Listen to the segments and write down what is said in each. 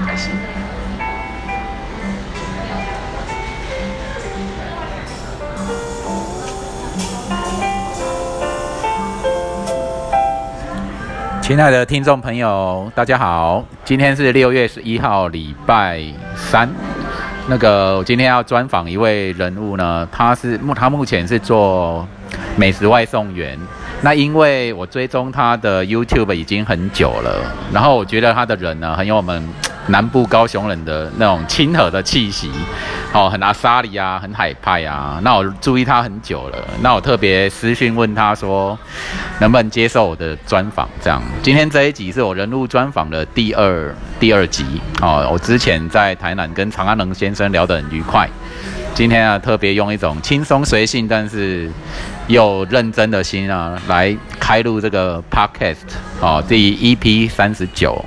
开心。亲爱的听众朋友，大家好，今天是六月十一号，礼拜三。那个，我今天要专访一位人物呢，他是目他目前是做美食外送员。那因为我追踪他的 YouTube 已经很久了，然后我觉得他的人呢，很有我们。南部高雄人的那种亲和的气息，哦，很阿萨里啊，很海派啊。那我注意他很久了，那我特别私讯问他说，能不能接受我的专访？这样，今天这一集是我人物专访的第二第二集哦。我之前在台南跟长安能先生聊得很愉快，今天啊，特别用一种轻松随性，但是又认真的心啊，来开录这个 Podcast 哦，第 EP 三十九。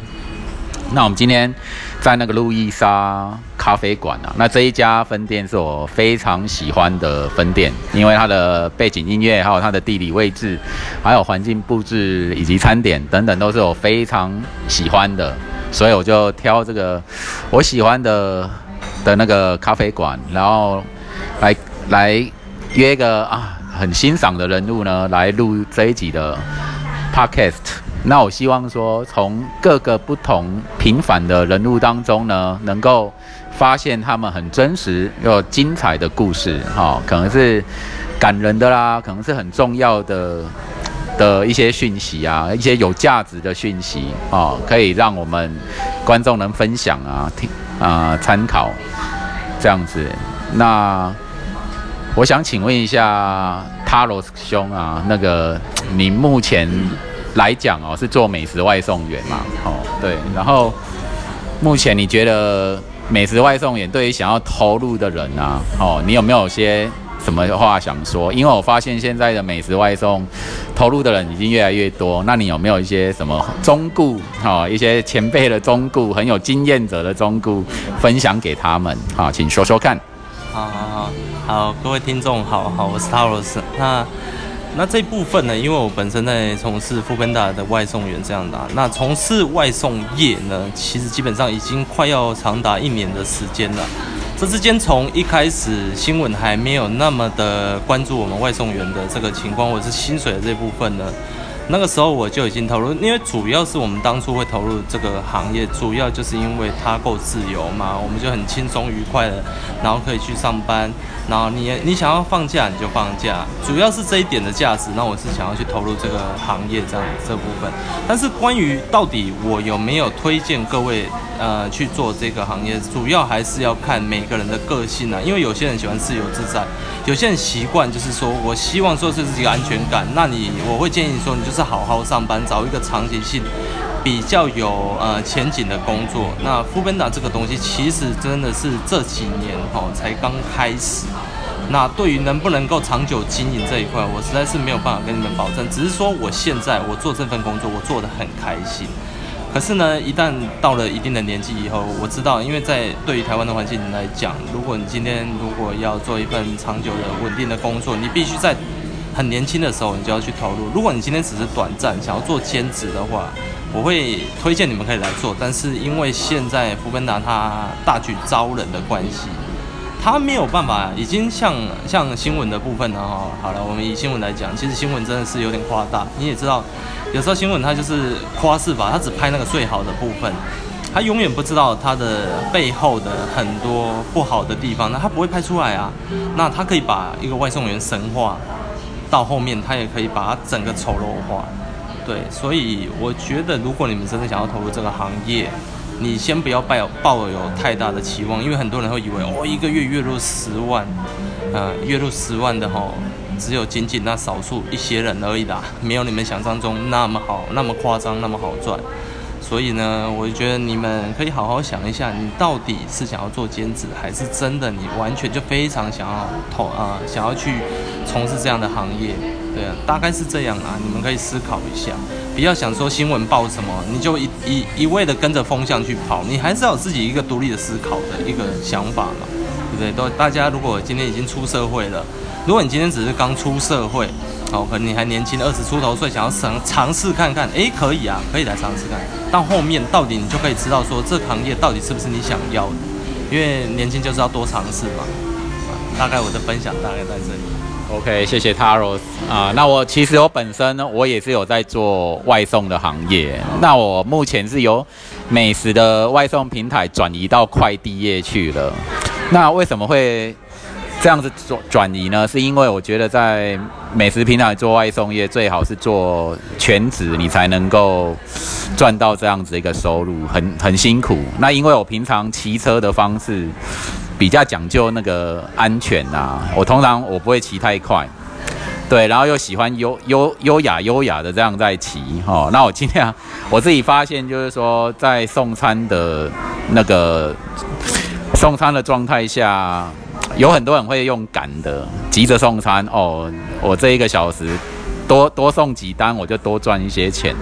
那我们今天在那个路易莎咖啡馆啊，那这一家分店是我非常喜欢的分店，因为它的背景音乐，还有它的地理位置，还有环境布置以及餐点等等，都是我非常喜欢的，所以我就挑这个我喜欢的的那个咖啡馆，然后来来约一个啊很欣赏的人物呢，来录这一集的 podcast。那我希望说，从各个不同平凡的人物当中呢，能够发现他们很真实又精彩的故事，哈，可能是感人的啦，可能是很重要的的一些讯息啊，一些有价值的讯息啊，可以让我们观众能分享啊，听啊参考这样子。那我想请问一下塔罗兄啊，那个你目前。来讲哦，是做美食外送员嘛？哦，对。然后目前你觉得美食外送员对于想要投入的人啊，哦，你有没有些什么话想说？因为我发现现在的美食外送投入的人已经越来越多，那你有没有一些什么忠固？哈，一些前辈的忠固，很有经验者的忠固，分享给他们？好，请说说看。好好好，好，各位听众，好好，我是塔罗斯。那那这部分呢？因为我本身在从事富芬达的外送员这样的，那从事外送业呢，其实基本上已经快要长达一年的时间了。这之间从一开始新闻还没有那么的关注我们外送员的这个情况，或者是薪水的这部分呢，那个时候我就已经投入，因为主要是我们当初会投入这个行业，主要就是因为它够自由嘛，我们就很轻松愉快的，然后可以去上班。然后你你想要放假你就放假，主要是这一点的价值。那我是想要去投入这个行业这样这部分。但是关于到底我有没有推荐各位呃去做这个行业，主要还是要看每个人的个性啊。因为有些人喜欢自由自在，有些人习惯就是说我希望说这是一个安全感。那你我会建议说你就是好好上班，找一个长期性。比较有呃前景的工作，那富本达这个东西其实真的是这几年哈才刚开始。那对于能不能够长久经营这一块，我实在是没有办法跟你们保证。只是说我现在我做这份工作，我做得很开心。可是呢，一旦到了一定的年纪以后，我知道，因为在对于台湾的环境来讲，如果你今天如果要做一份长久的稳定的工作，你必须在很年轻的时候你就要去投入。如果你今天只是短暂想要做兼职的话，我会推荐你们可以来做，但是因为现在福本达他大举招人的关系，他没有办法，已经像像新闻的部分呢哈。好了，我们以新闻来讲，其实新闻真的是有点夸大。你也知道，有时候新闻它就是夸饰法，它只拍那个最好的部分，他永远不知道它的背后的很多不好的地方，那他不会拍出来啊。那他可以把一个外送员神话，到后面他也可以把它整个丑陋化。对，所以我觉得，如果你们真的想要投入这个行业，你先不要抱抱有太大的期望，因为很多人会以为，哦，一个月月入十万，呃，月入十万的吼，只有仅仅那少数一些人而已啦，没有你们想象中那么好，那么夸张，那么好赚。所以呢，我就觉得你们可以好好想一下，你到底是想要做兼职，还是真的你完全就非常想要投啊，想要去从事这样的行业。对啊，大概是这样啊，你们可以思考一下，不要想说新闻报什么，你就一一一味的跟着风向去跑，你还是要有自己一个独立的思考的一个想法嘛，对不对？都大家如果今天已经出社会了，如果你今天只是刚出社会，哦，可能你还年轻，二十出头岁，想要尝尝试看看，诶，可以啊，可以来尝试看。到后面到底你就可以知道说这个行业到底是不是你想要的，因为年轻就是要多尝试嘛。大概我的分享大概在这里。OK，谢谢 Taros 啊。那我其实我本身呢，我也是有在做外送的行业。那我目前是由美食的外送平台转移到快递业去了。那为什么会这样子转转移呢？是因为我觉得在美食平台做外送业，最好是做全职，你才能够赚到这样子一个收入，很很辛苦。那因为我平常骑车的方式。比较讲究那个安全呐，我通常我不会骑太快，对，然后又喜欢优优优雅优雅的这样在骑哈。那我尽量我自己发现就是说，在送餐的那个送餐的状态下，有很多人会用赶的，急着送餐哦。我这一个小时多多送几单，我就多赚一些钱。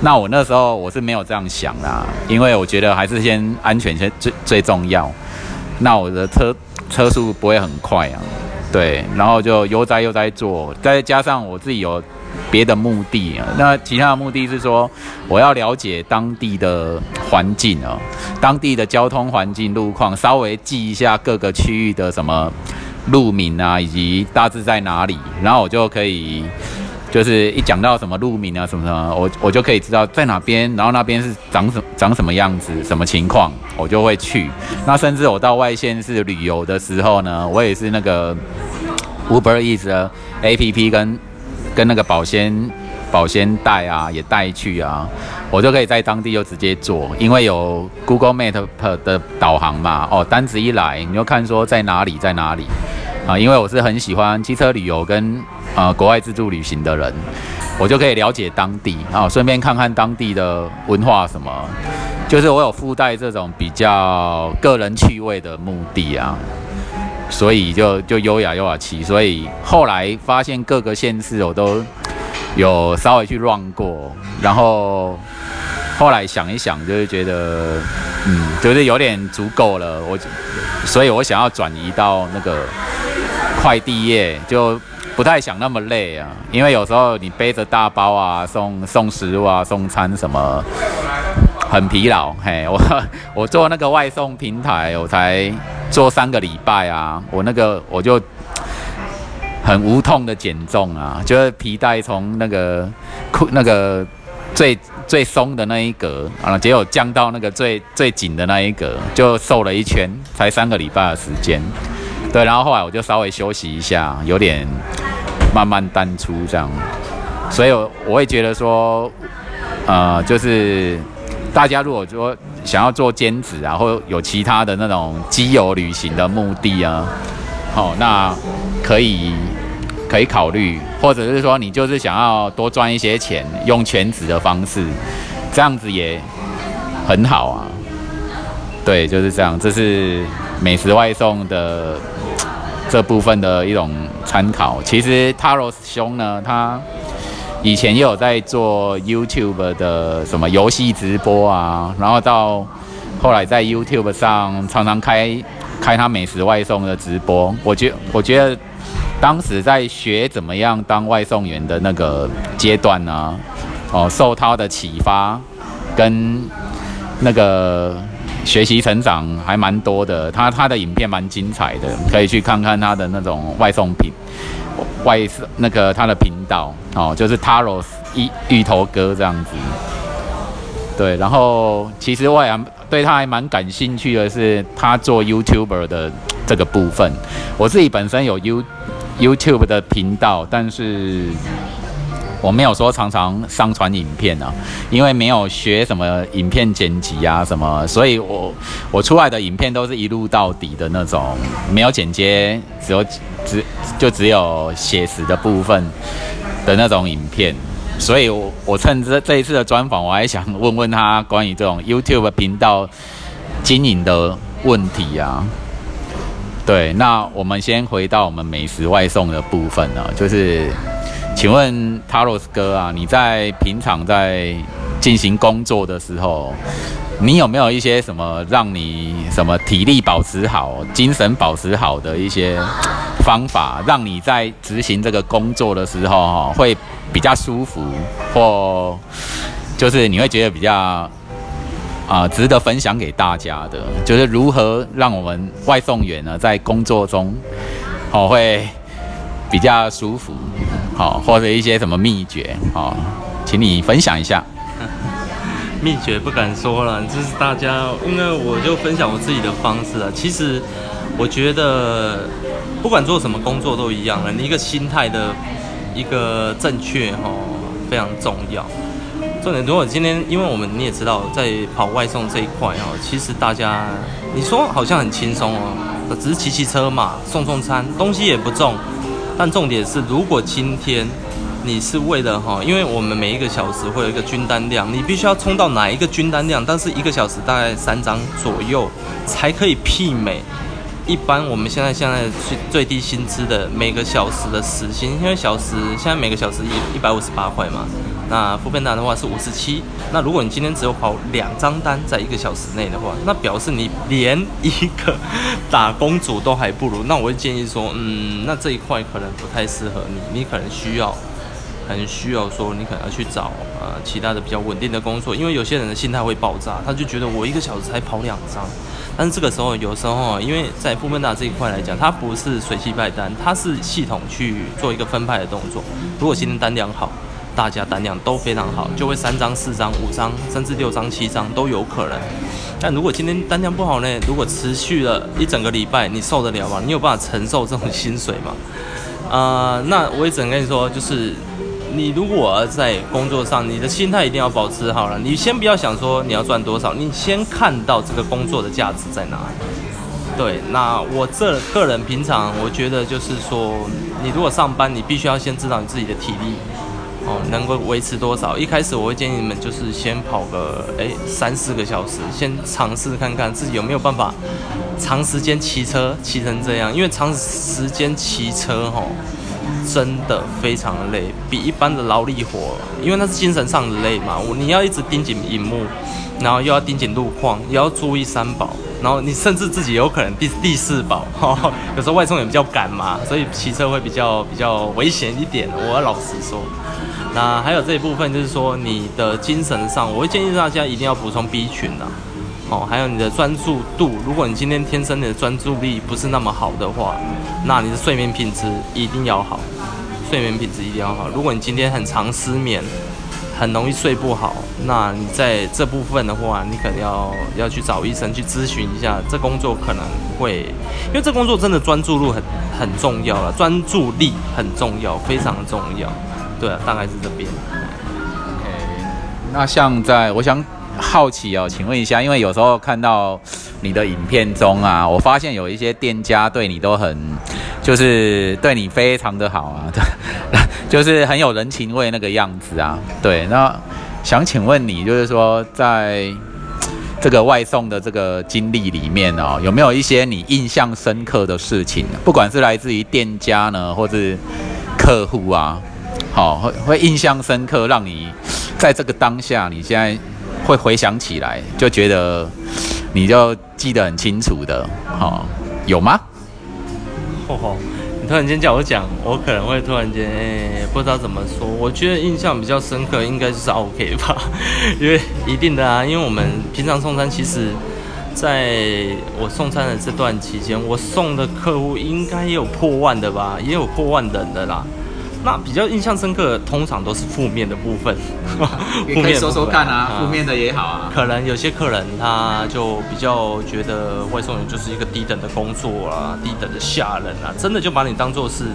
那我那时候我是没有这样想啦，因为我觉得还是先安全先最最重要。那我的车车速不会很快啊，对，然后就悠哉悠哉做，再加上我自己有别的目的啊。那其他的目的是说，我要了解当地的环境啊，当地的交通环境路况，稍微记一下各个区域的什么路名啊，以及大致在哪里，然后我就可以。就是一讲到什么路名啊什么什么，我我就可以知道在哪边，然后那边是长什长什么样子，什么情况，我就会去。那甚至我到外县市旅游的时候呢，我也是那个 Uber Eats 的 A P P 跟跟那个保鲜保鲜袋啊也带去啊，我就可以在当地就直接做，因为有 Google Map 的导航嘛。哦，单子一来，你就看说在哪里在哪里啊，因为我是很喜欢汽车旅游跟。呃，国外自助旅行的人，我就可以了解当地，啊顺便看看当地的文化什么，就是我有附带这种比较个人趣味的目的啊，所以就就优雅优雅骑，所以后来发现各个县市我都有稍微去 run 过，然后后来想一想，就是觉得，嗯，就是有点足够了，我，所以我想要转移到那个快递业就。不太想那么累啊，因为有时候你背着大包啊，送送食物啊，送餐什么，很疲劳。嘿，我我做那个外送平台，我才做三个礼拜啊，我那个我就很无痛的减重啊，就是皮带从那个裤那个最最松的那一格啊，结果降到那个最最紧的那一格，就瘦了一圈，才三个礼拜的时间。对，然后后来我就稍微休息一下，有点慢慢淡出这样，所以我会觉得说，呃，就是大家如果说想要做兼职啊，或有其他的那种基友旅行的目的啊，好，那可以可以考虑，或者是说你就是想要多赚一些钱，用全职的方式，这样子也很好啊。对，就是这样，这是美食外送的。这部分的一种参考，其实 Taro 兄呢，他以前也有在做 YouTube 的什么游戏直播啊，然后到后来在 YouTube 上常常开开他美食外送的直播。我觉我觉得当时在学怎么样当外送员的那个阶段呢，哦，受他的启发跟那个。学习成长还蛮多的，他他的影片蛮精彩的，可以去看看他的那种外送品，外那个他的频道哦，就是 Taros 一芋头哥这样子。对，然后其实我也对他还蛮感兴趣的是他做 YouTuber 的这个部分。我自己本身有 You YouTube 的频道，但是。我没有说常常上传影片啊，因为没有学什么影片剪辑啊什么，所以我我出来的影片都是一路到底的那种，没有剪接，只有只就只有写实的部分的那种影片。所以，我我趁这这一次的专访，我还想问问他关于这种 YouTube 频道经营的问题啊。对，那我们先回到我们美食外送的部分呢，就是。请问塔罗斯哥啊，你在平常在进行工作的时候，你有没有一些什么让你什么体力保持好、精神保持好的一些方法，让你在执行这个工作的时候哈，会比较舒服，或就是你会觉得比较啊值得分享给大家的，就是如何让我们外送员呢在工作中哦会比较舒服，好，或者一些什么秘诀哦，请你分享一下。秘诀不敢说了，就是大家，因为我就分享我自己的方式啊。其实我觉得，不管做什么工作都一样了，你一个心态的一个正确哈，非常重要。重点，如果今天，因为我们你也知道，在跑外送这一块哦，其实大家你说好像很轻松哦，只是骑骑车嘛，送送餐，东西也不重。但重点是，如果今天你是为了哈，因为我们每一个小时会有一个均单量，你必须要冲到哪一个均单量，但是一个小时大概三张左右才可以媲美一般我们现在现在最最低薪资的每个小时的时薪，因为小时现在每个小时一一百五十八块嘛，那副片单的话是五十七，那如果你今天只有跑两张单在一个小时内的话，那表示你连一个 打工族都还不如，那我会建议说，嗯，那这一块可能不太适合你，你可能需要。很需要说，你可能要去找呃其他的比较稳定的工作，因为有些人的心态会爆炸，他就觉得我一个小时才跑两张，但是这个时候有时候因为在富分大这一块来讲，它不是随机派单，它是系统去做一个分派的动作。如果今天单量好，大家单量都非常好，就会三张、四张、五张，甚至六张、七张都有可能。但如果今天单量不好呢？如果持续了一整个礼拜，你受得了吗？你有办法承受这种薪水吗？啊，那我也只能跟你说，就是。你如果在工作上，你的心态一定要保持好了。你先不要想说你要赚多少，你先看到这个工作的价值在哪里。对，那我这个人平常我觉得就是说，你如果上班，你必须要先知道你自己的体力能够维持多少。一开始我会建议你们就是先跑个诶三四个小时，先尝试看看自己有没有办法长时间骑车骑成这样，因为长时间骑车吼。真的非常累，比一般的劳力活，因为那是精神上的累嘛。我你要一直盯紧荧幕，然后又要盯紧路况，也要注意三宝，然后你甚至自己有可能第第四宝。有时候外送也比较赶嘛，所以骑车会比较比较危险一点。我要老实说，那还有这一部分就是说你的精神上，我会建议大家一定要补充 B 群的。哦，还有你的专注度，如果你今天天生你的专注力不是那么好的话，那你的睡眠品质一定要好，睡眠品质一定要好。如果你今天很常失眠，很容易睡不好，那你在这部分的话，你可能要要去找医生去咨询一下，这工作可能会，因为这工作真的专注度很很重要了，专注力很重要，非常重要。对，大概是这边。OK，那像在我想。好奇哦，请问一下，因为有时候看到你的影片中啊，我发现有一些店家对你都很，就是对你非常的好啊，对，就是很有人情味那个样子啊。对，那想请问你，就是说在这个外送的这个经历里面哦，有没有一些你印象深刻的事情？不管是来自于店家呢，或是客户啊，好，会会印象深刻，让你在这个当下，你现在。会回想起来，就觉得你就记得很清楚的，哈，有吗？吼吼，你突然间叫我讲，我可能会突然间诶，不知道怎么说。我觉得印象比较深刻，应该就是 OK 吧，因为一定的啊，因为我们平常送餐，其实在我送餐的这段期间，我送的客户应该也有破万的吧，也有破万人的啦。那比较印象深刻，通常都是 负面的部分。也可以说说看啊，负面的也好啊。可能有些客人他就比较觉得外送员就是一个低等的工作啊，低等的下人啊，真的就把你当做是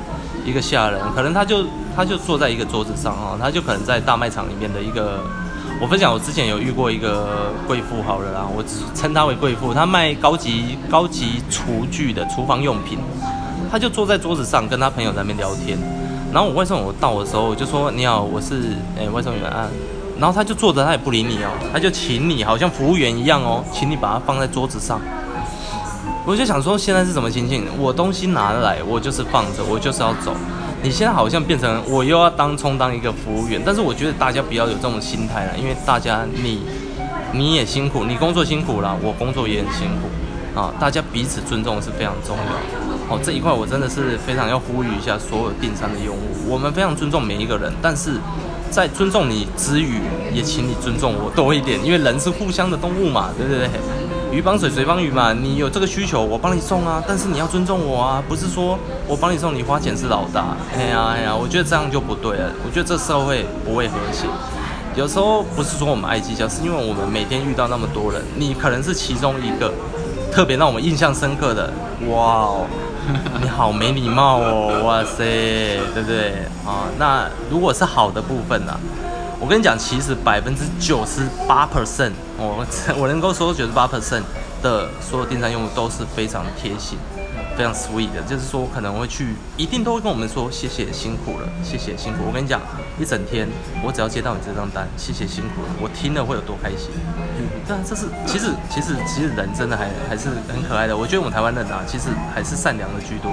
一个下人。可能他就他就坐在一个桌子上啊，他就可能在大卖场里面的一个。我分享，我之前有遇过一个贵妇，好了啦，我只称她为贵妇，她卖高级高级厨具的厨房用品，他就坐在桌子上跟他朋友在那边聊天。然后我外送我到的时候，我就说你好，我是诶外送员啊。然后他就坐着，他也不理你哦，他就请你，好像服务员一样哦，请你把它放在桌子上。我就想说，现在是什么情形？我东西拿来，我就是放着，我就是要走。你现在好像变成我又要当充当一个服务员，但是我觉得大家不要有这种心态了，因为大家你你也辛苦，你工作辛苦了，我工作也很辛苦啊，大家彼此尊重是非常重要。哦，这一块我真的是非常要呼吁一下所有订餐的用户，我们非常尊重每一个人，但是在尊重你之余，也请你尊重我多一点，因为人是互相的动物嘛，对不对？鱼帮水，水帮鱼嘛。你有这个需求，我帮你送啊。但是你要尊重我啊，不是说我帮你送，你花钱是老大。哎呀哎呀，我觉得这样就不对了。我觉得这社会不会和谐。有时候不是说我们爱计较，是因为我们每天遇到那么多人，你可能是其中一个特别让我们印象深刻的。哇哦，你好没礼貌哦，哇塞，对不对啊？那如果是好的部分呢？我跟你讲，其实百分之九十八 percent，我 我能够说九十八 percent 的所有电商用户都是非常贴心、非常 sweet 的，就是说可能会去，一定都会跟我们说谢谢辛苦了，谢谢辛苦。我跟你讲，一整天我只要接到你这张单，谢谢辛苦了，我听了会有多开心。对啊，这是其实其实其实人真的还还是很可爱的。我觉得我们台湾人啊，其实还是善良的居多。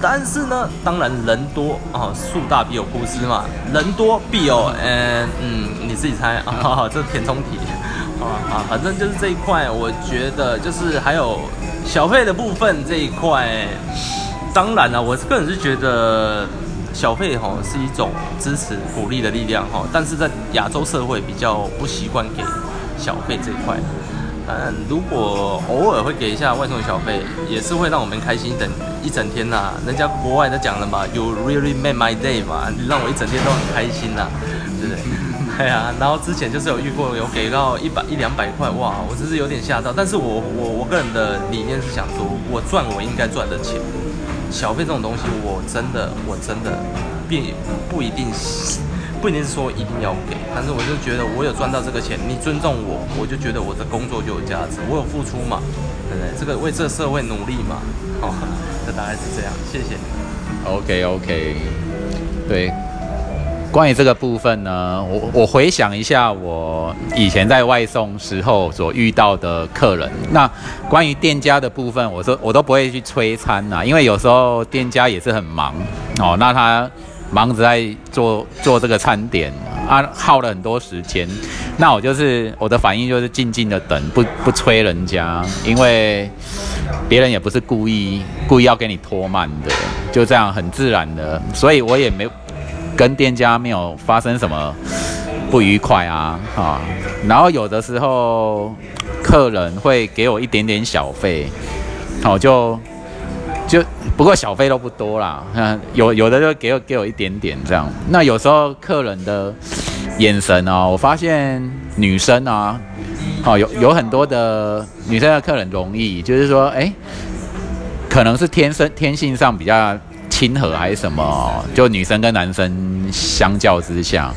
但是呢，当然人多啊，树大必有枯枝嘛，人多必有，嗯嗯，你自己猜啊，这是填充题啊啊，反正就是这一块，我觉得就是还有小费的部分这一块，当然了，我个人是觉得小费哈是一种支持鼓励的力量哈，但是在亚洲社会比较不习惯给小费这一块。嗯，如果偶尔会给一下外送小费，也是会让我们开心等一整天呐。人家国外都讲了嘛，You really made my day 嘛，你让我一整天都很开心呐，对不对？对啊，然后之前就是有遇过有给到一百一两百块，哇，我真是有点吓到。但是我我我个人的理念是想说，我赚我应该赚的钱，小费这种东西，我真的我真的并不一定。不一定是说一定要给，但是我就觉得我有赚到这个钱，你尊重我，我就觉得我的工作就有价值，我有付出嘛，对不对？这个为这个社会努力嘛，好，这大概是这样，谢谢。OK OK，对，关于这个部分呢，我我回想一下我以前在外送时候所遇到的客人，那关于店家的部分，我说我都不会去催餐呐，因为有时候店家也是很忙哦，那他。忙着在做做这个餐点啊，耗了很多时间。那我就是我的反应就是静静的等，不不催人家，因为别人也不是故意故意要给你拖慢的，就这样很自然的，所以我也没跟店家没有发生什么不愉快啊啊。然后有的时候客人会给我一点点小费，好就。就不过小费都不多啦，嗯，有有的就给我给我一点点这样。那有时候客人的眼神哦，我发现女生啊，哦有有很多的女生的客人容易，就是说，哎，可能是天生天性上比较亲和还是什么，就女生跟男生相较之下，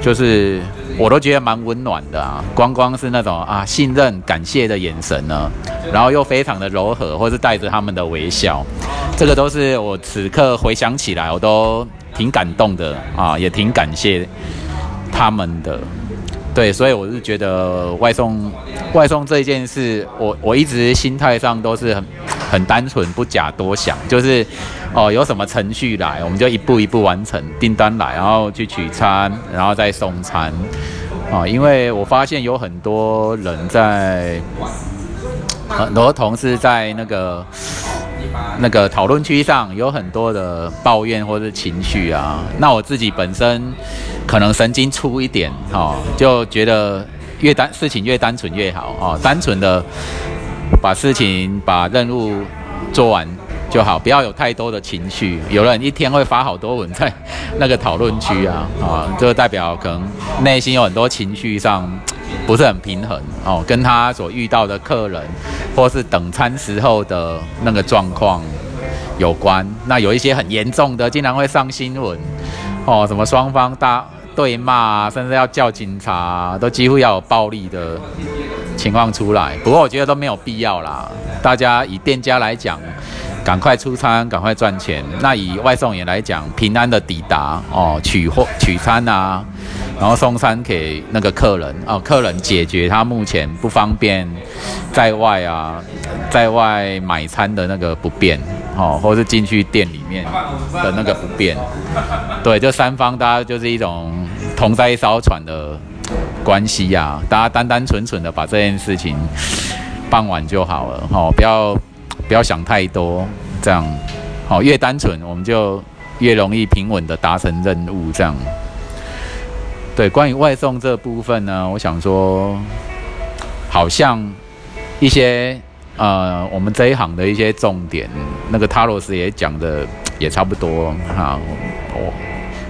就是。我都觉得蛮温暖的啊，光光是那种啊信任、感谢的眼神呢，然后又非常的柔和，或是带着他们的微笑，这个都是我此刻回想起来，我都挺感动的啊，也挺感谢他们的。对，所以我是觉得外送外送这件事，我我一直心态上都是很很单纯，不假多想，就是哦有什么程序来，我们就一步一步完成订单来，然后去取餐，然后再送餐啊。因为我发现有很多人在很多同事在那个那个讨论区上有很多的抱怨或者情绪啊，那我自己本身。可能神经粗一点，哈，就觉得越单事情越单纯越好，哦，单纯的把事情把任务做完就好，不要有太多的情绪。有人一天会发好多文在那个讨论区啊，啊，就代表可能内心有很多情绪上不是很平衡，哦，跟他所遇到的客人或是等餐时候的那个状况有关。那有一些很严重的，经常会上新闻，哦，什么双方大。对骂，甚至要叫警察，都几乎要有暴力的情况出来。不过我觉得都没有必要啦。大家以店家来讲，赶快出餐，赶快赚钱。那以外送员来讲，平安的抵达哦，取货取餐啊，然后送餐给那个客人哦，客人解决他目前不方便在外啊，在外买餐的那个不便哦，或是进去店里面的那个不便。对，就三方大家就是一种。同在一艘船的关系呀，大家单单纯纯的把这件事情办完就好了，哦，不要不要想太多，这样，好，越单纯我们就越容易平稳的达成任务，这样。对，关于外送这部分呢，我想说，好像一些呃，我们这一行的一些重点，那个塔罗斯也讲的也差不多哈。我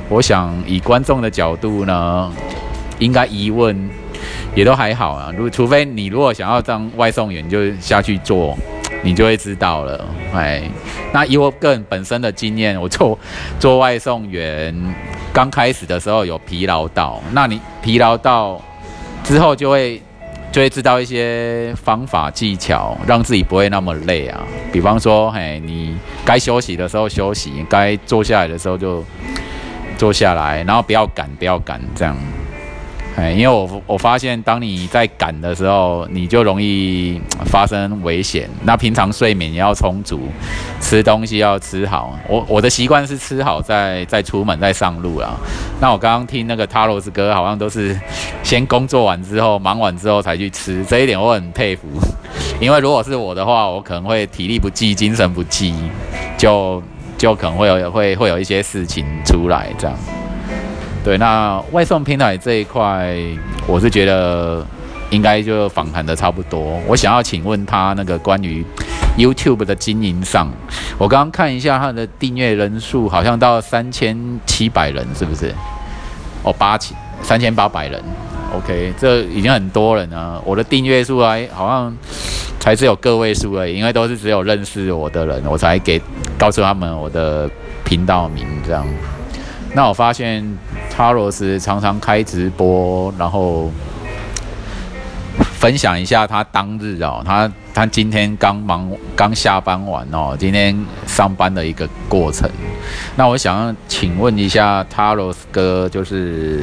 我想以观众的角度呢。应该疑问也都还好啊，如除非你如果想要当外送员，就下去做，你就会知道了。哎，那以我个人本身的经验，我做做外送员刚开始的时候有疲劳到，那你疲劳到之后就会就会知道一些方法技巧，让自己不会那么累啊。比方说，嘿，你该休息的时候休息，该坐下来的时候就坐下来，然后不要赶，不要赶，这样。哎，因为我我发现，当你在赶的时候，你就容易发生危险。那平常睡眠也要充足，吃东西要吃好。我我的习惯是吃好再再出门再上路啊。那我刚刚听那个塔罗斯哥，好像都是先工作完之后，忙完之后才去吃。这一点我很佩服，因为如果是我的话，我可能会体力不济，精神不济，就就可能会有会会有一些事情出来这样。对，那外送平台这一块，我是觉得应该就访谈的差不多。我想要请问他那个关于 YouTube 的经营上，我刚刚看一下他的订阅人数好像到三千七百人，是不是？哦，八千三千八百人，OK，这已经很多人了。我的订阅数还好像才只有个位数而已，因为都是只有认识我的人，我才给告诉他们我的频道名这样。那我发现。查罗斯常常开直播，然后分享一下他当日哦，他他今天刚忙刚下班完哦，今天上班的一个过程。那我想请问一下塔罗斯哥，就是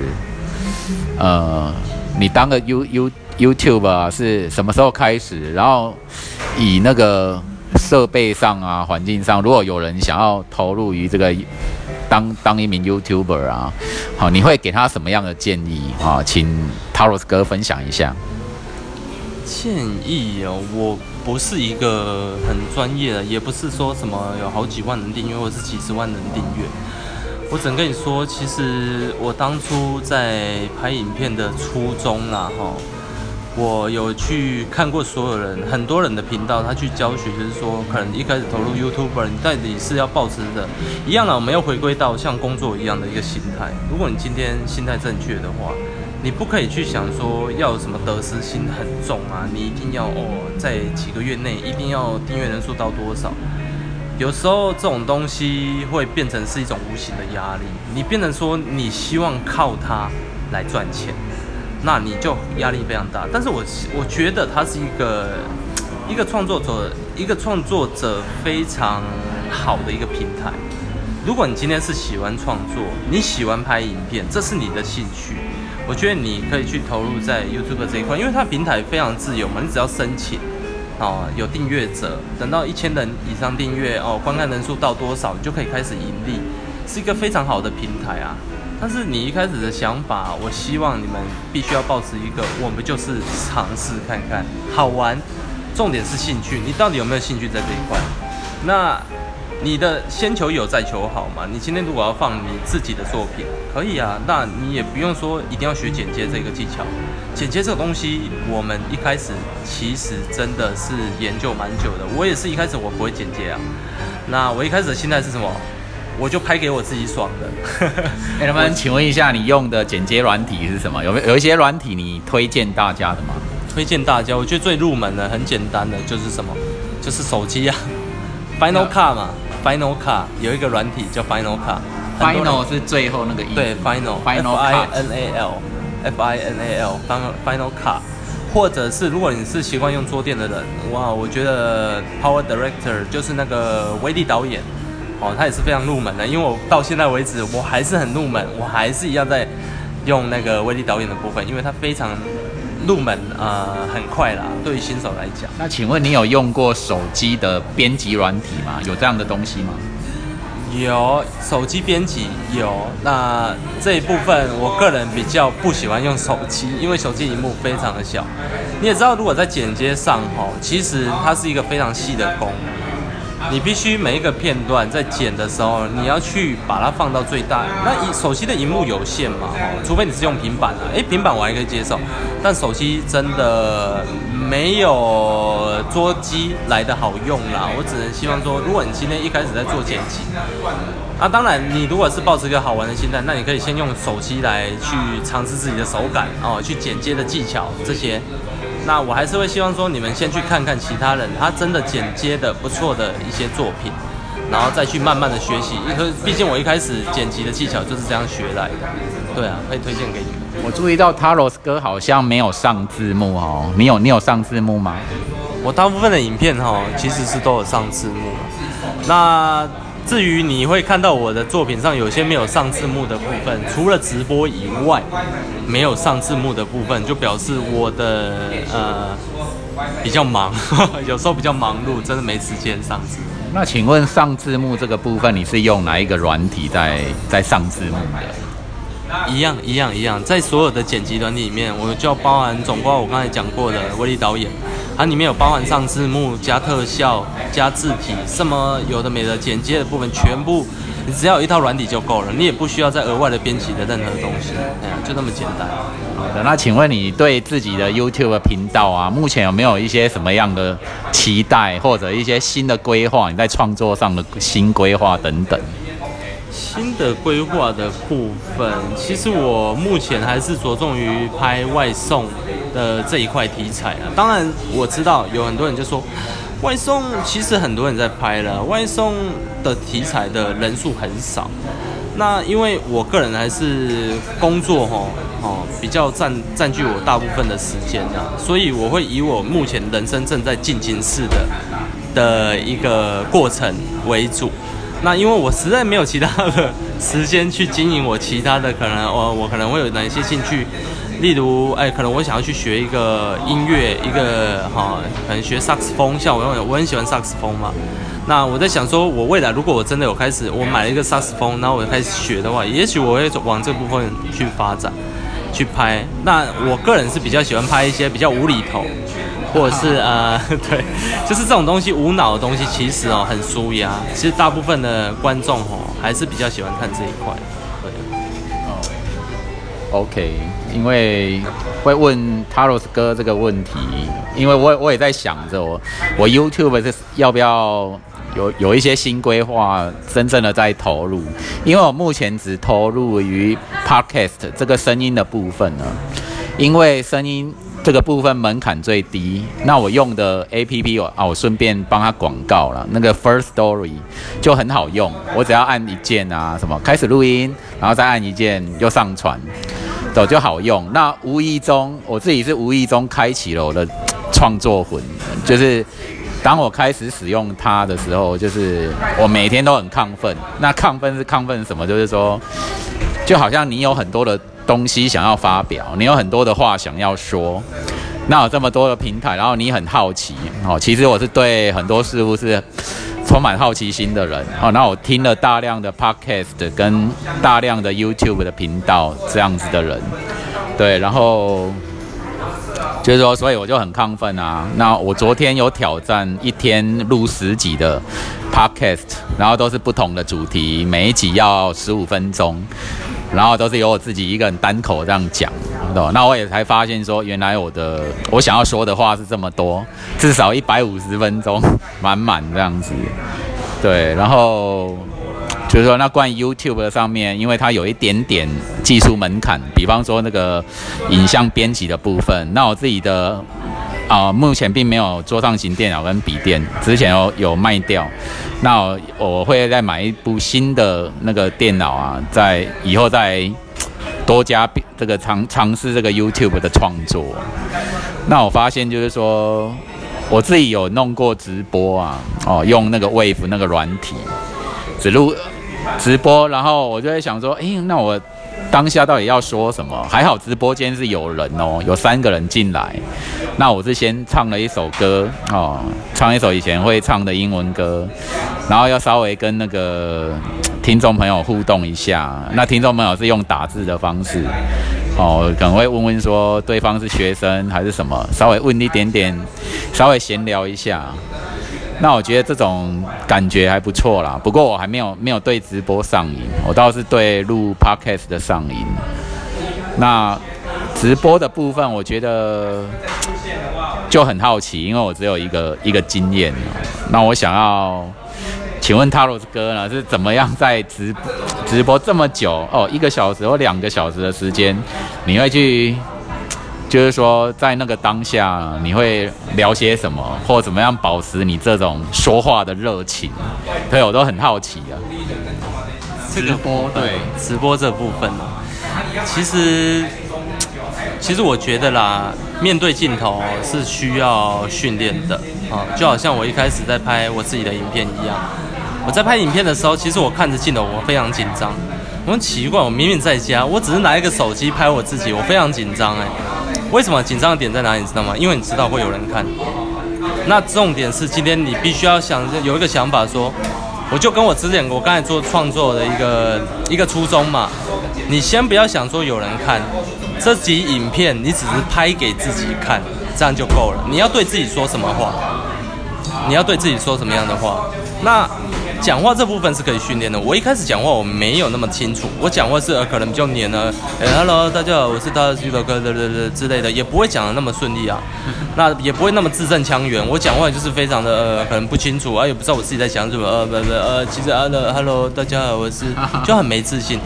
呃，你当个 You You YouTube 啊，是什么时候开始？然后以那个设备上啊，环境上，如果有人想要投入于这个。当当一名 YouTuber 啊，好，你会给他什么样的建议啊？请 Taurus 哥分享一下。建议哦，我不是一个很专业的，也不是说什么有好几万人订阅或是几十万人订阅。我只能跟你说，其实我当初在拍影片的初衷啦，哈。我有去看过所有人很多人的频道，他去教学，就是说，可能一开始投入 YouTuber，你到底是要保持的，一样的，我们要回归到像工作一样的一个心态。如果你今天心态正确的话，你不可以去想说要有什么得失心很重啊，你一定要哦，在几个月内一定要订阅人数到多少。有时候这种东西会变成是一种无形的压力，你变成说你希望靠它来赚钱。那你就压力非常大，但是我我觉得它是一个一个创作者一个创作者非常好的一个平台。如果你今天是喜欢创作，你喜欢拍影片，这是你的兴趣，我觉得你可以去投入在 YouTube 这一块，因为它平台非常自由嘛，你只要申请哦，有订阅者，等到一千人以上订阅哦，观看人数到多少，你就可以开始盈利，是一个非常好的平台啊。但是你一开始的想法，我希望你们必须要保持一个，我们就是尝试看看，好玩，重点是兴趣，你到底有没有兴趣在这一块？那你的先求有再求好嘛？你今天如果要放你自己的作品，可以啊，那你也不用说一定要学剪接这个技巧，剪接这个东西，我们一开始其实真的是研究蛮久的，我也是一开始我不会剪接啊，那我一开始的心态是什么？我就拍给我自己爽的。哎，他们，请问一下，你用的剪接软体是什么？有没有有一些软体你推荐大家的吗？推荐大家，我觉得最入门的、很简单的就是什么？就是手机啊，Final Cut 嘛，Final Cut 有一个软体叫 Final Cut。Final 是最后那个音。对，Final，F I N A L，F I N A L，Final Cut。或者是如果你是习惯用桌垫的人，哇，我觉得 Power Director 就是那个威力导演。哦，它也是非常入门的，因为我到现在为止我还是很入门，我还是一样在用那个威力导演的部分，因为它非常入门，呃，很快啦，对于新手来讲。那请问你有用过手机的编辑软体吗？有这样的东西吗？有手机编辑有，那这一部分我个人比较不喜欢用手机，因为手机荧幕非常的小。你也知道，如果在剪接上哈，其实它是一个非常细的工。你必须每一个片段在剪的时候，你要去把它放到最大。那以手机的荧幕有限嘛，除非你是用平板的，诶，平板我还可以接受，但手机真的没有桌机来的好用啦。我只能希望说，如果你今天一开始在做剪辑，啊，当然你如果是抱持一个好玩的心态，那你可以先用手机来去尝试自己的手感哦，去剪接的技巧这些。那我还是会希望说，你们先去看看其他人他真的剪接的不错的一些作品，然后再去慢慢的学习。因为毕竟我一开始剪辑的技巧就是这样学来的。对啊，可以推荐给你们。我注意到 Taros 哥好像没有上字幕哦，你有你有上字幕吗？我大部分的影片哈其实是都有上字幕。那至于你会看到我的作品上有些没有上字幕的部分，除了直播以外，没有上字幕的部分，就表示我的呃比较忙，有时候比较忙碌，真的没时间上字。那请问上字幕这个部分，你是用哪一个软体在在上字幕的？一样一样一样，在所有的剪辑软体里面，我就包含总括我刚才讲过的威力导演。它里面有包含上字幕、加特效、加字体，什么有的没的剪接的部分，全部你只要有一套软体就够了，你也不需要再额外的编辑的任何东西，哎呀，就那么简单。好的，那请问你对自己的 YouTube 频道啊，目前有没有一些什么样的期待，或者一些新的规划？你在创作上的新规划等等？新的规划的部分，其实我目前还是着重于拍外送。的这一块题材啊，当然我知道有很多人就说外送，其实很多人在拍了外送的题材的人数很少。那因为我个人还是工作哈哦比较占占据我大部分的时间呐，所以我会以我目前人生正在进行式的的一个过程为主。那因为我实在没有其他的时间去经营我其他的可能 我我可能会有哪些兴趣。例如，哎，可能我想要去学一个音乐，一个哈，可能学萨克斯风，像我，我很喜欢萨克斯风嘛。那我在想说，我未来如果我真的有开始，我买了一个萨克斯风，然后我开始学的话，也许我会往这部分去发展，去拍。那我个人是比较喜欢拍一些比较无厘头，或者是呃，对，就是这种东西无脑的东西，其实哦很舒压。其实大部分的观众哦还是比较喜欢看这一块。对 OK，因为会问 Taros 哥这个问题，因为我我也在想着我我 YouTube 是要不要有有一些新规划，真正的在投入，因为我目前只投入于 Podcast 这个声音的部分呢，因为声音这个部分门槛最低，那我用的 APP 啊，我顺便帮他广告了，那个 First Story 就很好用，我只要按一键啊，什么开始录音，然后再按一键又上传。走就好用，那无意中我自己是无意中开启了我的创作魂，就是当我开始使用它的时候，就是我每天都很亢奋。那亢奋是亢奋什么？就是说，就好像你有很多的东西想要发表，你有很多的话想要说，那有这么多的平台，然后你很好奇哦。其实我是对很多事物是。充满好奇心的人，哦，那我听了大量的 podcast 跟大量的 YouTube 的频道，这样子的人，对，然后就是说，所以我就很亢奋啊。那我昨天有挑战一天录十集的 podcast，然后都是不同的主题，每一集要十五分钟。然后都是由我自己一个人单口这样讲，懂那我也才发现说，原来我的我想要说的话是这么多，至少一百五十分钟，满满这样子。对，然后就是说，那关于 YouTube 上面，因为它有一点点技术门槛，比方说那个影像编辑的部分，那我自己的。啊，目前并没有桌上型电脑跟笔电，之前有有卖掉。那我会再买一部新的那个电脑啊，在以后再多加这个尝尝试这个 YouTube 的创作。那我发现就是说，我自己有弄过直播啊，哦，用那个 Wave 那个软体，只录直播，然后我就在想说，哎，那我当下到底要说什么？还好直播间是有人哦，有三个人进来。那我是先唱了一首歌哦，唱一首以前会唱的英文歌，然后要稍微跟那个 听众朋友互动一下。那听众朋友是用打字的方式哦，可能会问问说对方是学生还是什么，稍微问一点点，稍微闲聊一下。那我觉得这种感觉还不错啦。不过我还没有没有对直播上瘾，我倒是对录 podcast 的上瘾。那直播的部分，我觉得就很好奇，因为我只有一个一个经验。那我想要请问 Taros 哥呢，是怎么样在直直播这么久哦，一个小时或两个小时的时间，你会去？就是说，在那个当下，你会聊些什么，或怎么样保持你这种说话的热情？对我都很好奇啊。直播对直播这部分呢，其实其实我觉得啦，面对镜头是需要训练的啊，就好像我一开始在拍我自己的影片一样。我在拍影片的时候，其实我看着镜头，我非常紧张。我很奇怪，我明明在家，我只是拿一个手机拍我自己，我非常紧张哎。为什么紧张的点在哪里？你知道吗？因为你知道会有人看。那重点是今天你必须要想有一个想法，说我就跟我之前我刚才做创作的一个一个初衷嘛。你先不要想说有人看这集影片，你只是拍给自己看，这样就够了。你要对自己说什么话？你要对自己说什么样的话？那。讲话这部分是可以训练的。我一开始讲话我没有那么清楚，我讲话是可能比较黏的。哎，Hello，大家好，我是大家基哥哥的的之类的，也不会讲的那么顺利啊。那也不会那么字正腔圆。我讲话就是非常的呃，可能不清楚，啊，也不知道我自己在想什么。呃，不不呃，其实啊的 Hello，大家好，我是 就很没自信。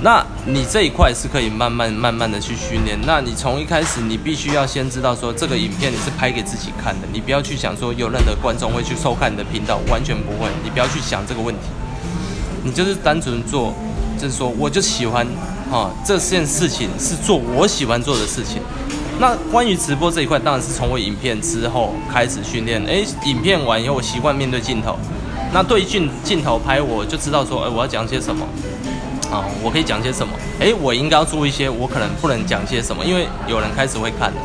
那你这一块是可以慢慢慢慢的去训练。那你从一开始你必须要先知道说这个影片你是拍给自己看的，你不要去想说有任何观众会去收看你的频道，完全不会。你不要去。去想这个问题，你就是单纯做，就是说，我就喜欢，哈，这件事情是做我喜欢做的事情。那关于直播这一块，当然是从我影片之后开始训练。诶，影片完以后，我习惯面对镜头，那对镜镜头拍，我就知道说，诶，我要讲些什么，啊，我可以讲些什么，诶，我应该要做一些，我可能不能讲些什么，因为有人开始会看的，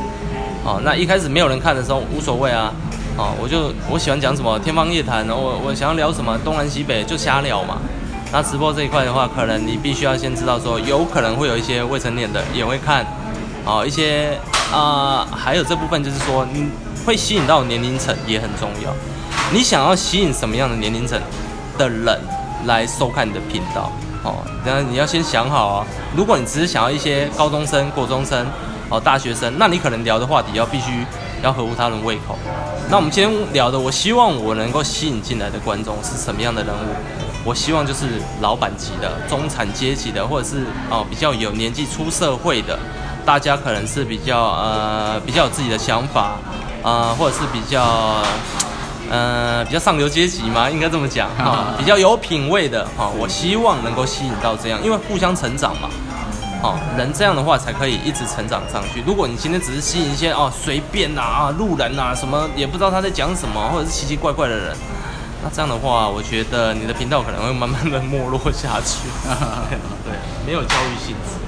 哦，那一开始没有人看的时候，无所谓啊。哦，我就我喜欢讲什么天方夜谭，我我想要聊什么东南西北就瞎聊嘛。那直播这一块的话，可能你必须要先知道说，有可能会有一些未成年的也会看，哦，一些啊，还有这部分就是说，你会吸引到年龄层也很重要。你想要吸引什么样的年龄层的人来收看你的频道？哦，那你要先想好啊。如果你只是想要一些高中生、国中生、哦大学生，那你可能聊的话题要必须要合乎他人胃口。那我们今天聊的，我希望我能够吸引进来的观众是什么样的人物？我希望就是老板级的、中产阶级的，或者是哦比较有年纪出社会的，大家可能是比较呃比较有自己的想法啊，或者是比较呃比较上流阶级嘛，应该这么讲哈，比较有品味的哈。我希望能够吸引到这样，因为互相成长嘛。哦，人这样的话才可以一直成长上去。如果你今天只是吸引一些哦随便呐啊路人呐什么也不知道他在讲什么，或者是奇奇怪怪的人，那这样的话，我觉得你的频道可能会慢慢的没落下去。对，没有教育性质。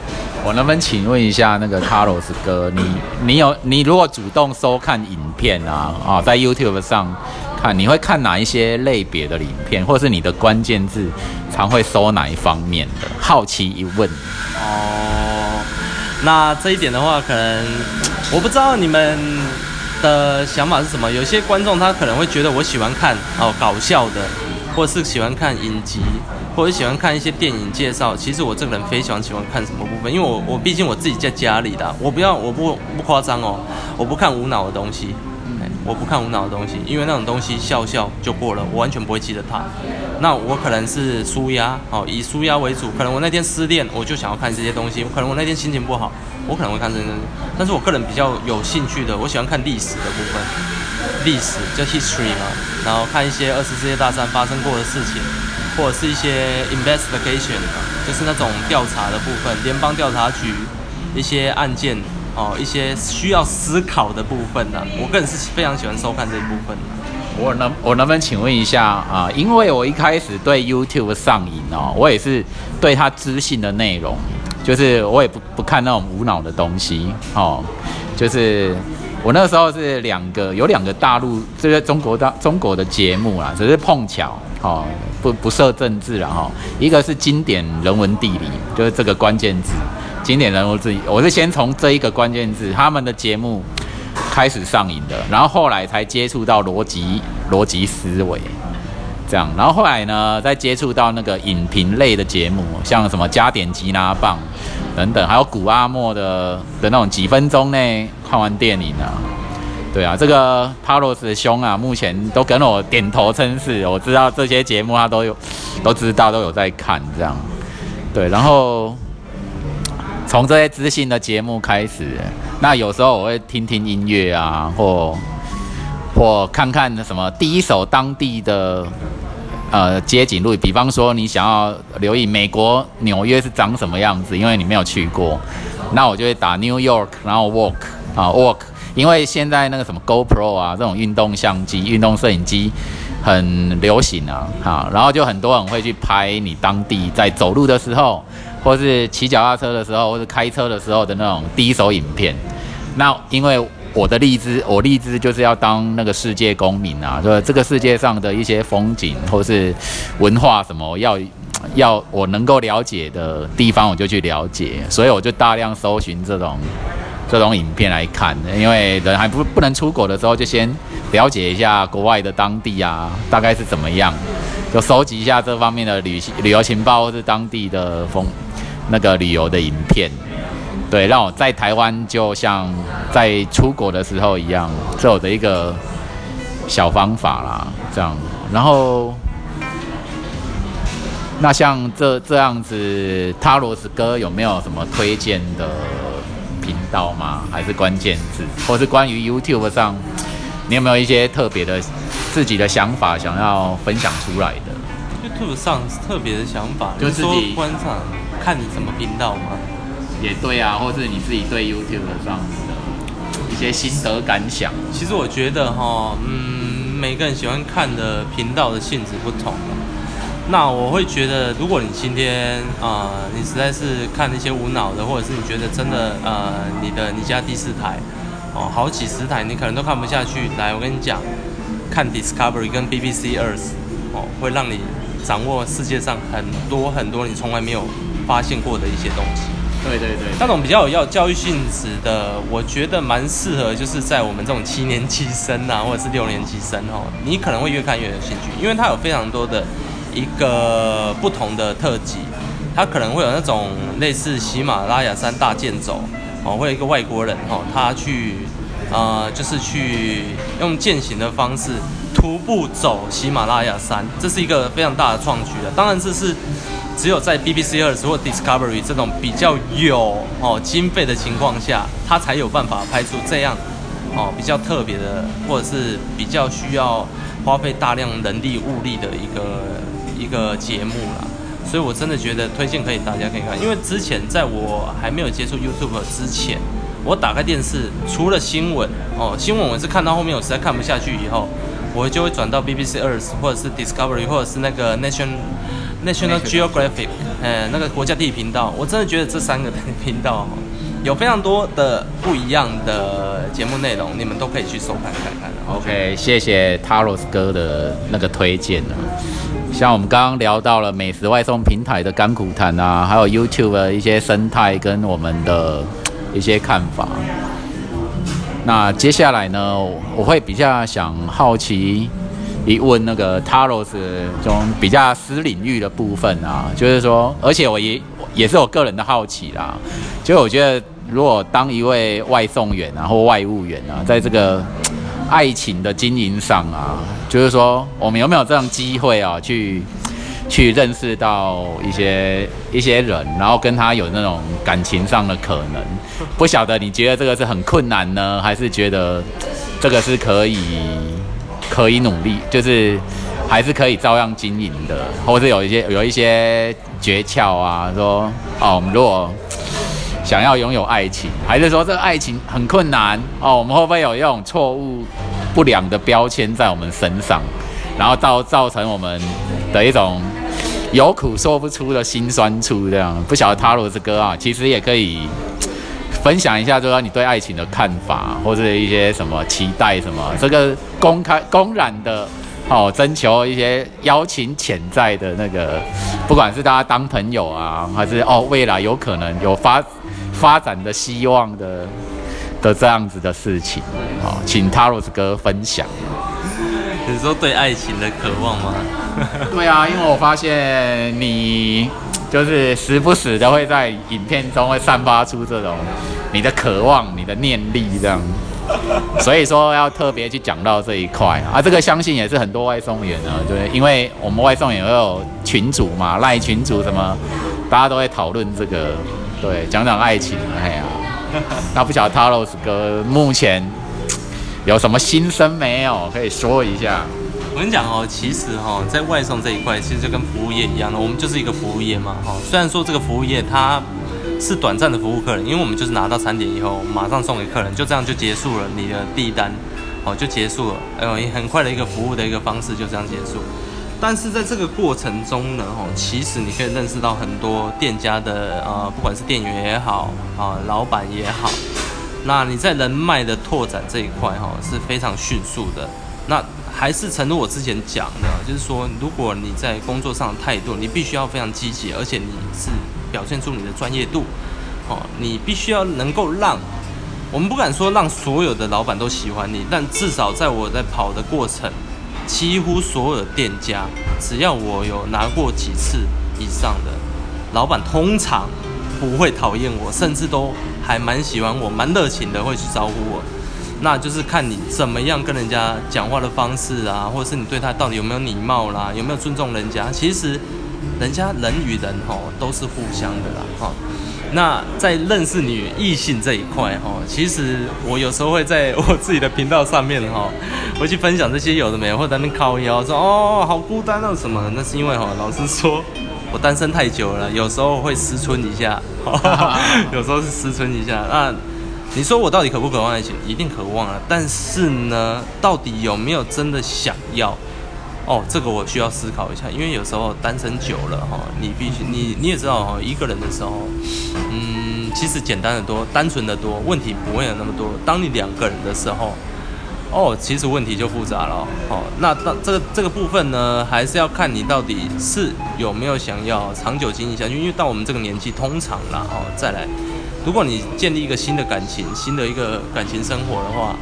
我能不能请问一下那个 Carlos 哥，你你有你如果主动收看影片啊啊，在 YouTube 上看，你会看哪一些类别的影片，或是你的关键字常会搜哪一方面的？好奇一问。哦，那这一点的话，可能我不知道你们的想法是什么。有些观众他可能会觉得我喜欢看哦搞笑的，或是喜欢看影集，或者喜欢看一些电影介绍。其实我这个人非常喜欢看什么部分，因为我我毕竟我自己在家里的，我不要我不不夸张哦，我不看无脑的东西。我不看无脑的东西，因为那种东西笑笑就过了，我完全不会记得它。那我可能是舒压，哦，以舒压为主。可能我那天失恋，我就想要看这些东西。可能我那天心情不好，我可能会看这些东西。但是我个人比较有兴趣的，我喜欢看历史的部分，历史叫 history 嘛。然后看一些二次世界大战发生过的事情，或者是一些 investigation，就是那种调查的部分，联邦调查局一些案件。哦，一些需要思考的部分呢，我个人是非常喜欢收看这一部分我能我能不能请问一下啊？因为我一开始对 YouTube 上瘾哦，我也是对他知性的内容就是我也不不看那种无脑的东西哦，就是我那时候是两个有两个大陆这个中国大中国的节目啦，只是碰巧哦，不不设政治了哈、一个是经典人文地理，就是这个关键字，经典人文地理，我是先从这一个关键字他们的节目开始上瘾的，然后后来才接触到逻辑逻辑思维。这样，然后后来呢，再接触到那个影评类的节目，像什么加点吉拿棒等等，还有古阿莫的的那种几分钟内看完电影啊。对啊，这个帕罗斯兄啊，目前都跟我点头称是，我知道这些节目他都有都知道，都有在看这样。对，然后从这些资讯的节目开始，那有时候我会听听音乐啊，或或看看什么第一手当地的呃街景录，比方说你想要留意美国纽约是长什么样子，因为你没有去过，那我就会打 New York，然后 walk 啊 walk，因为现在那个什么 GoPro 啊这种运动相机、运动摄影机很流行啊，哈，然后就很多人会去拍你当地在走路的时候，或是骑脚踏车的时候，或是开车的时候的那种第一手影片。那因为我的立志，我立志就是要当那个世界公民啊，就是这个世界上的一些风景或是文化什么，要要我能够了解的地方，我就去了解，所以我就大量搜寻这种这种影片来看，因为人还不不能出国的时候，就先了解一下国外的当地啊，大概是怎么样，就收集一下这方面的旅行旅游情报或是当地的风那个旅游的影片。对，让我在台湾就像在出国的时候一样，这我的一个小方法啦，这样。然后，那像这这样子，塔罗斯哥有没有什么推荐的频道吗？还是关键字，或是关于 YouTube 上，你有没有一些特别的自己的想法想要分享出来的？YouTube 上特别的想法，就自己观赏看你什么频道吗？也对啊，或是你自己对 YouTube 上的一些心得感想。其实我觉得哈，嗯，每个人喜欢看的频道的性质不同。那我会觉得，如果你今天啊、呃你实在是看那些无脑的，或者是你觉得真的呃，你的你家第四台哦，好几十台你可能都看不下去。来，我跟你讲，看 Discovery 跟 BBC Earth 哦，会让你掌握世界上很多很多你从来没有发现过的一些东西。对对对，那种比较有要教育性质的，我觉得蛮适合，就是在我们这种七年级生啊，或者是六年级生哦，你可能会越看越有兴趣，因为它有非常多的一个不同的特辑，它可能会有那种类似喜马拉雅山大健走哦，会有一个外国人哦，他去呃，就是去用践行的方式徒步走喜马拉雅山，这是一个非常大的创举了。当然，这是只有在 BBC 二十或 Discovery 这种比较有哦经费的情况下，它才有办法拍出这样哦比较特别的，或者是比较需要花费大量人力物力的一个一个节目啦。所以我真的觉得推荐可以大家可以看，因为之前在我还没有接触 YouTube 之前，我打开电视除了新闻哦，新闻我是看到后面我实在看不下去以后，我就会转到 BBC Earth 或者是 Discovery 或者是那个 Nation National Geographic，呃，那个国家地理频道，我真的觉得这三个频道 有非常多的不一样的节目内容，你们都可以去收看看看。OK，谢谢 Taros 哥的那个推荐啊。像我们刚刚聊到了美食外送平台的甘苦谈啊，还有 YouTube 的一些生态跟我们的一些看法。那接下来呢，我会比较想好奇一问那个 Taros 这种比较私领域的部分啊，就是说，而且我也也是我个人的好奇啦，就我觉得如果当一位外送员啊或外务员啊，在这个爱情的经营上啊，就是说我们有没有这样机会啊，去去认识到一些一些人，然后跟他有那种感情上的可能？不晓得你觉得这个是很困难呢，还是觉得这个是可以可以努力，就是还是可以照样经营的，或是有一些有一些诀窍啊，说哦，我们如果想要拥有爱情，还是说这个爱情很困难哦？我们会不会有一种错误、不良的标签在我们身上，然后造造成我们的一种有苦说不出的辛酸处，这样不晓得塔罗之哥啊，其实也可以分享一下，就说你对爱情的看法，或者一些什么期待什么，这个公开公然的哦，征求一些邀请潜在的那个，不管是大家当朋友啊，还是哦未来有可能有发发展的希望的的这样子的事情，哦，请塔罗斯哥分享。你说对爱情的渴望吗？对啊，因为我发现你就是时不时的会在影片中会散发出这种你的渴望、你的念力这样，所以说要特别去讲到这一块啊。这个相信也是很多外送员啊，对，因为我们外送员会有群主嘛，赖群主什么，大家都会讨论这个，对，讲讲爱情，哎呀，那不晓得 Taros 哥目前有什么心声没有，可以说一下。我跟你讲哦，其实哈，在外送这一块，其实就跟服务业一样的，我们就是一个服务业嘛。哈，虽然说这个服务业它是短暂的服务客人，因为我们就是拿到餐点以后，马上送给客人，就这样就结束了你的第一单，哦，就结束了。哎呦，很快的一个服务的一个方式就这样结束。但是在这个过程中呢，哦，其实你可以认识到很多店家的呃，不管是店员也好啊，老板也好，那你在人脉的拓展这一块哈是非常迅速的。那还是诚如我之前讲的，就是说，如果你在工作上的态度，你必须要非常积极，而且你是表现出你的专业度，哦，你必须要能够让，我们不敢说让所有的老板都喜欢你，但至少在我在跑的过程，几乎所有的店家，只要我有拿过几次以上的，老板通常不会讨厌我，甚至都还蛮喜欢我，蛮热情的会去招呼我。那就是看你怎么样跟人家讲话的方式啊，或者是你对他到底有没有礼貌啦，有没有尊重人家。其实，人家人与人吼都是互相的啦，哈。那在认识女异性这一块哈，其实我有时候会在 我自己的频道上面哈，会去分享这些有的没有，或者在那靠腰说哦好孤单啊什么。那是因为哈，老实说，我单身太久了，有时候会失春一下，有时候是失春一下那。你说我到底渴不渴望爱情？一定渴望啊！但是呢，到底有没有真的想要？哦，这个我需要思考一下。因为有时候单身久了哈，你必须你你也知道哈，一个人的时候，嗯，其实简单的多，单纯的多，问题不会有那么多。当你两个人的时候，哦，其实问题就复杂了。哦，那到这个这个部分呢，还是要看你到底是有没有想要长久经营下去。因为到我们这个年纪，通常啦，哦，再来。如果你建立一个新的感情、新的一个感情生活的话，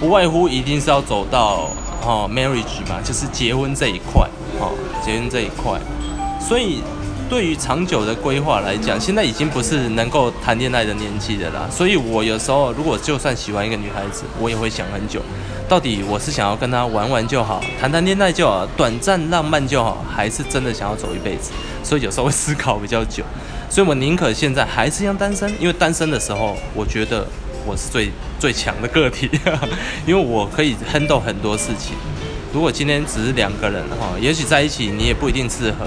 不外乎一定是要走到哦 marriage 嘛，就是结婚这一块，哦，结婚这一块。所以对于长久的规划来讲，现在已经不是能够谈恋爱的年纪的啦。所以我有时候如果就算喜欢一个女孩子，我也会想很久，到底我是想要跟她玩玩就好，谈谈恋爱就好，短暂浪漫就好，还是真的想要走一辈子？所以有时候会思考比较久。所以我宁可现在还是一样单身，因为单身的时候，我觉得我是最最强的个体，因为我可以 handle 很多事情。如果今天只是两个人哈，也许在一起你也不一定适合。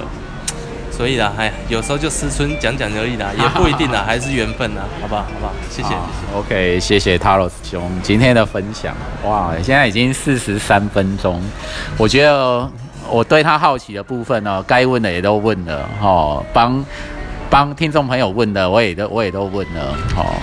所以啦，哎，有时候就思春讲讲而已啦，也不一定啦，还是缘分啦，好不好？好不好？谢谢，谢谢。OK，谢谢 Taros 兄今天的分享。哇，现在已经四十三分钟，我觉得我对他好奇的部分呢，该问的也都问了，哈，帮。帮听众朋友问的，我也都我也都问了，好，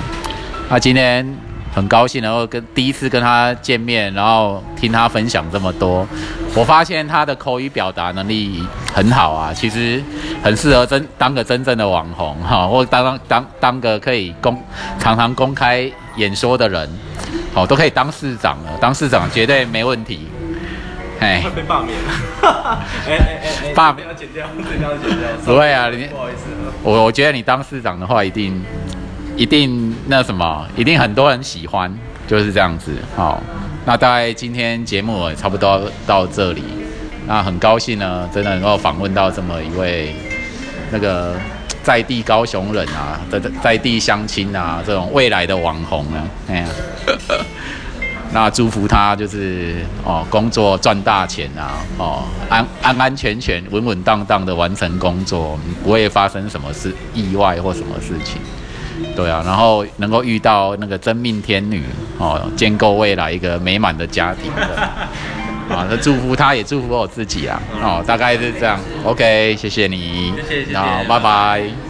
那今天很高兴，然后跟第一次跟他见面，然后听他分享这么多，我发现他的口语表达能力很好啊，其实很适合真当个真正的网红哈，或当当当当个可以公常常公开演说的人，好，都可以当市长了，当市长绝对没问题。哎，会被罢免了。哎哎哎，罢免要剪掉，这要剪掉。不会啊，你不好意思。我我觉得你当市长的话，一定一定那什么，一定很多人喜欢，就是这样子。好，那大概今天节目也差不多到这里。那很高兴呢，真的能够访问到这么一位那个在地高雄人啊，在在地相亲啊，这种未来的网红啊，哎呀。那祝福他就是哦，工作赚大钱啊，哦，安安安全全、稳稳当当的完成工作，不会发生什么事意外或什么事情。对啊，然后能够遇到那个真命天女哦，建构未来一个美满的家庭。啊，那祝福他，也祝福我自己啊。哦，大概是这样。OK，谢谢你。谢谢谢谢好，拜拜。